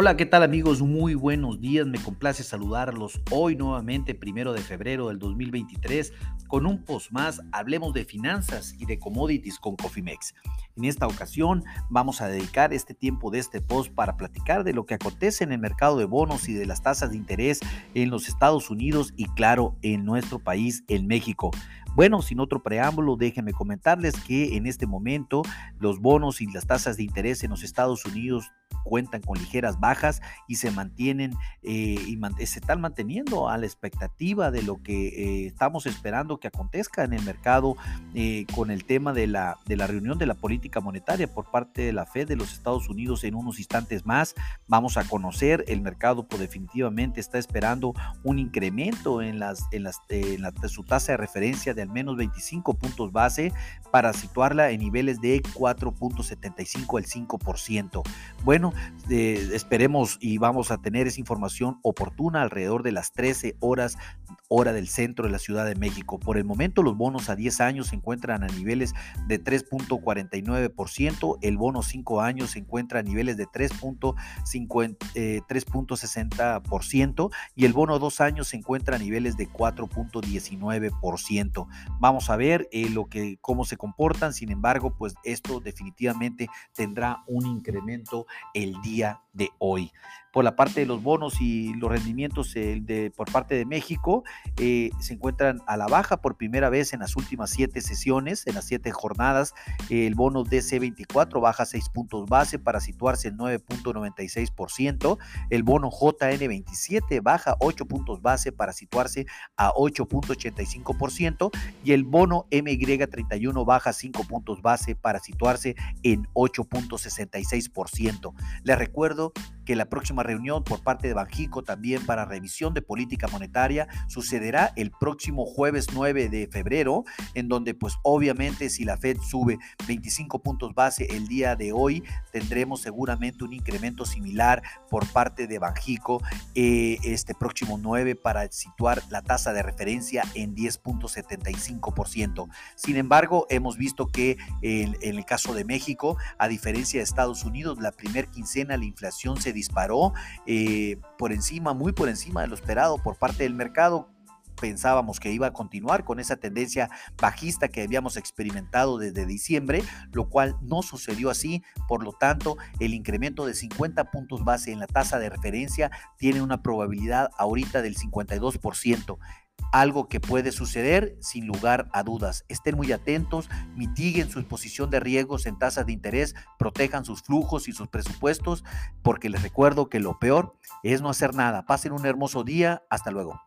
Hola, ¿qué tal amigos? Muy buenos días, me complace saludarlos hoy nuevamente, primero de febrero del 2023, con un post más, hablemos de finanzas y de commodities con Cofimex. En esta ocasión vamos a dedicar este tiempo de este post para platicar de lo que acontece en el mercado de bonos y de las tasas de interés en los Estados Unidos y claro, en nuestro país, en México. Bueno, sin otro preámbulo, déjenme comentarles que en este momento los bonos y las tasas de interés en los Estados Unidos cuentan con ligeras bajas y se mantienen eh, y se están manteniendo a la expectativa de lo que eh, estamos esperando que acontezca en el mercado eh, con el tema de la, de la reunión de la política monetaria por parte de la Fed de los Estados Unidos en unos instantes más. Vamos a conocer, el mercado pues, definitivamente está esperando un incremento en, las, en, las, en la, su tasa de referencia de menos 25 puntos base para situarla en niveles de 4.75 al 5%. Bueno, eh, esperemos y vamos a tener esa información oportuna alrededor de las 13 horas hora del centro de la Ciudad de México. Por el momento los bonos a 10 años se encuentran a niveles de 3.49%, el bono 5 años se encuentra a niveles de 3.60% eh, y el bono 2 años se encuentra a niveles de 4.19%. Vamos a ver eh, lo que, cómo se comportan, sin embargo, pues esto definitivamente tendrá un incremento el día de hoy. Por la parte de los bonos y los rendimientos de, por parte de México, eh, se encuentran a la baja por primera vez en las últimas siete sesiones, en las siete jornadas. el bono DC24 baja 6 puntos base para situarse en 9.96%. El bono JN27 baja 8 puntos base para situarse a 8.85%. Y el bono MY31 baja 5 puntos base para situarse en 8.66%. Les recuerdo que la próxima reunión por parte de Banjico también para revisión de política monetaria sucederá el próximo jueves 9 de febrero, en donde pues obviamente si la Fed sube 25 puntos base el día de hoy, tendremos seguramente un incremento similar por parte de Banjico eh, este próximo 9 para situar la tasa de referencia en 10.75%. Sin embargo, hemos visto que en, en el caso de México, a diferencia de Estados Unidos, la primer quincena la inflación se disparó eh, por encima, muy por encima de lo esperado por parte del mercado pensábamos que iba a continuar con esa tendencia bajista que habíamos experimentado desde diciembre, lo cual no sucedió así. Por lo tanto, el incremento de 50 puntos base en la tasa de referencia tiene una probabilidad ahorita del 52% algo que puede suceder sin lugar a dudas. Estén muy atentos, mitiguen su exposición de riesgos en tasas de interés, protejan sus flujos y sus presupuestos, porque les recuerdo que lo peor es no hacer nada. Pasen un hermoso día. Hasta luego.